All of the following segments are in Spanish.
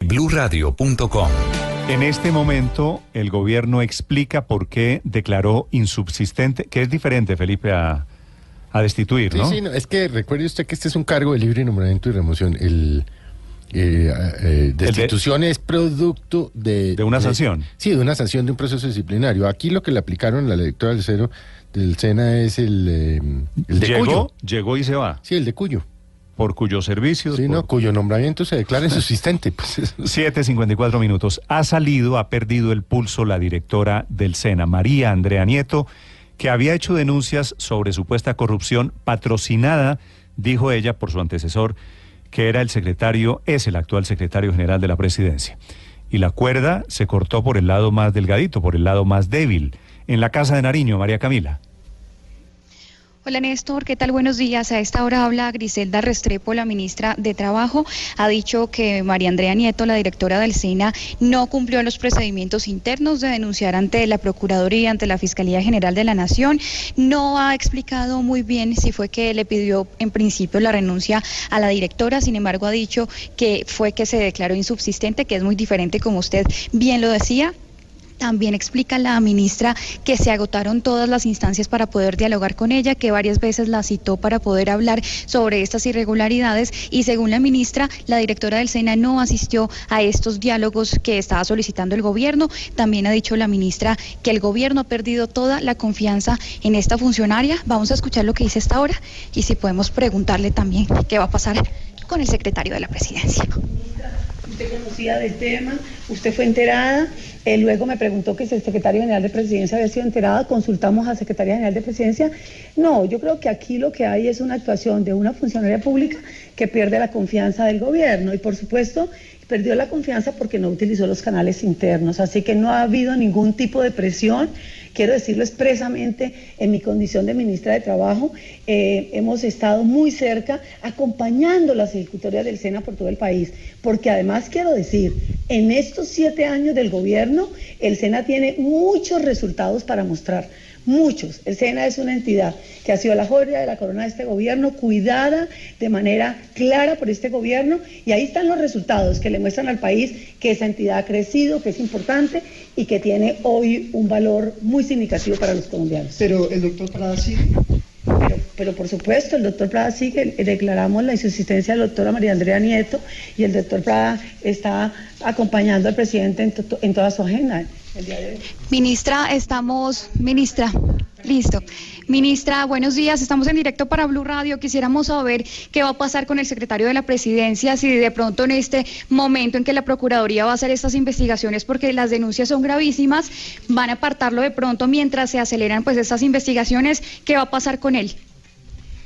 bluradio.com En este momento, el gobierno explica por qué declaró insubsistente, que es diferente, Felipe, a, a destituir, Sí, ¿no? sí, no, es que recuerde usted que este es un cargo de libre nombramiento y remoción. El eh, eh, destitución es producto de... De una sanción. Sí, de una sanción de un proceso disciplinario. Aquí lo que le aplicaron a la directora del cero del SENA es el, eh, el de llegó, Cuyo. llegó y se va, Sí, el de Cuyo. Por cuyos servicios. Sí, por- no, cuyo nombramiento se declara insubsistente. Pues, eso- 7.54 minutos. Ha salido, ha perdido el pulso la directora del SENA, María Andrea Nieto, que había hecho denuncias sobre supuesta corrupción patrocinada, dijo ella, por su antecesor, que era el secretario, es el actual secretario general de la presidencia. Y la cuerda se cortó por el lado más delgadito, por el lado más débil. En la Casa de Nariño, María Camila. Hola Néstor, ¿qué tal? Buenos días. A esta hora habla Griselda Restrepo, la ministra de Trabajo. Ha dicho que María Andrea Nieto, la directora del SENA, no cumplió los procedimientos internos de denunciar ante la Procuraduría, ante la Fiscalía General de la Nación. No ha explicado muy bien si fue que le pidió en principio la renuncia a la directora, sin embargo ha dicho que fue que se declaró insubsistente, que es muy diferente, como usted bien lo decía. También explica la ministra que se agotaron todas las instancias para poder dialogar con ella, que varias veces la citó para poder hablar sobre estas irregularidades y según la ministra, la directora del SENA no asistió a estos diálogos que estaba solicitando el gobierno. También ha dicho la ministra que el gobierno ha perdido toda la confianza en esta funcionaria. Vamos a escuchar lo que dice esta hora y si podemos preguntarle también qué va a pasar con el secretario de la presidencia. Usted conocía del tema, usted fue enterada, eh, luego me preguntó que si el secretario general de presidencia había sido enterado, consultamos a Secretaría General de Presidencia. No, yo creo que aquí lo que hay es una actuación de una funcionaria pública que pierde la confianza del gobierno y por supuesto perdió la confianza porque no utilizó los canales internos, así que no ha habido ningún tipo de presión. Quiero decirlo expresamente en mi condición de ministra de Trabajo, eh, hemos estado muy cerca acompañando las ejecutorias del SENA por todo el país, porque además quiero decir, en estos siete años del gobierno, el SENA tiene muchos resultados para mostrar. Muchos. El SENA es una entidad que ha sido la joya de la corona de este gobierno, cuidada de manera clara por este gobierno, y ahí están los resultados que le muestran al país que esa entidad ha crecido, que es importante y que tiene hoy un valor muy significativo para los colombianos. Pero el doctor Prada sigue. Pero, por supuesto, el doctor Prada sigue, declaramos la insusistencia de la doctora María Andrea Nieto y el doctor Prada está acompañando al presidente en, to- en toda su agenda el día de hoy. Ministra, estamos, ministra, listo. Ministra, buenos días, estamos en directo para Blue Radio. Quisiéramos saber qué va a pasar con el secretario de la presidencia, si de pronto en este momento en que la Procuraduría va a hacer estas investigaciones, porque las denuncias son gravísimas, van a apartarlo de pronto mientras se aceleran pues estas investigaciones, ¿qué va a pasar con él?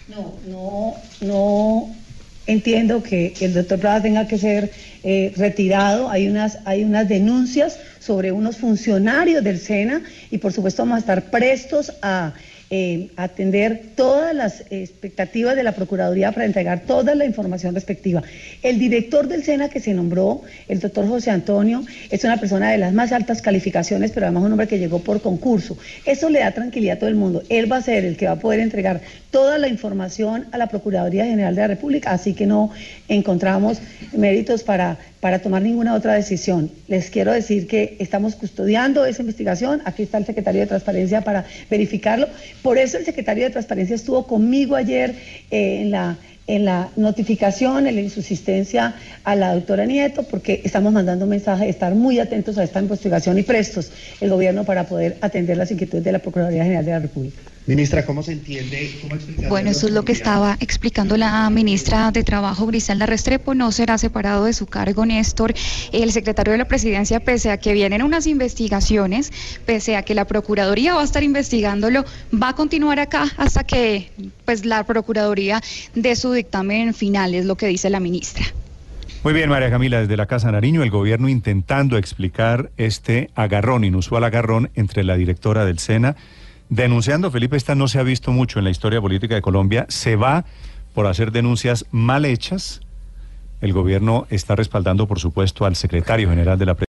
No, no, no entiendo que el doctor Prada tenga que ser eh, retirado. Hay unas, hay unas denuncias sobre unos funcionarios del SENA y por supuesto vamos a estar prestos a eh, atender todas las expectativas de la Procuraduría para entregar toda la información respectiva. El director del SENA que se nombró, el doctor José Antonio, es una persona de las más altas calificaciones, pero además un hombre que llegó por concurso. Eso le da tranquilidad a todo el mundo. Él va a ser el que va a poder entregar toda la información a la Procuraduría General de la República, así que no encontramos méritos para, para tomar ninguna otra decisión. Les quiero decir que estamos custodiando esa investigación, aquí está el secretario de Transparencia para verificarlo. Por eso el secretario de Transparencia estuvo conmigo ayer eh, en la en la notificación, en la insusistencia a la doctora Nieto, porque estamos mandando un mensaje de estar muy atentos a esta investigación y prestos el gobierno para poder atender las inquietudes de la Procuraduría General de la República. Ministra, ¿cómo se entiende? ¿Cómo Bueno, eso es lo que estaba explicando la ministra de Trabajo, Griselda Restrepo. No será separado de su cargo, Néstor. El secretario de la Presidencia, pese a que vienen unas investigaciones, pese a que la Procuraduría va a estar investigándolo, va a continuar acá hasta que pues la Procuraduría dé su dictamen final, es lo que dice la ministra. Muy bien, María Camila, desde la Casa Nariño, el gobierno intentando explicar este agarrón, inusual agarrón entre la directora del SENA, denunciando, Felipe, esta no se ha visto mucho en la historia política de Colombia, se va por hacer denuncias mal hechas. El gobierno está respaldando, por supuesto, al secretario general de la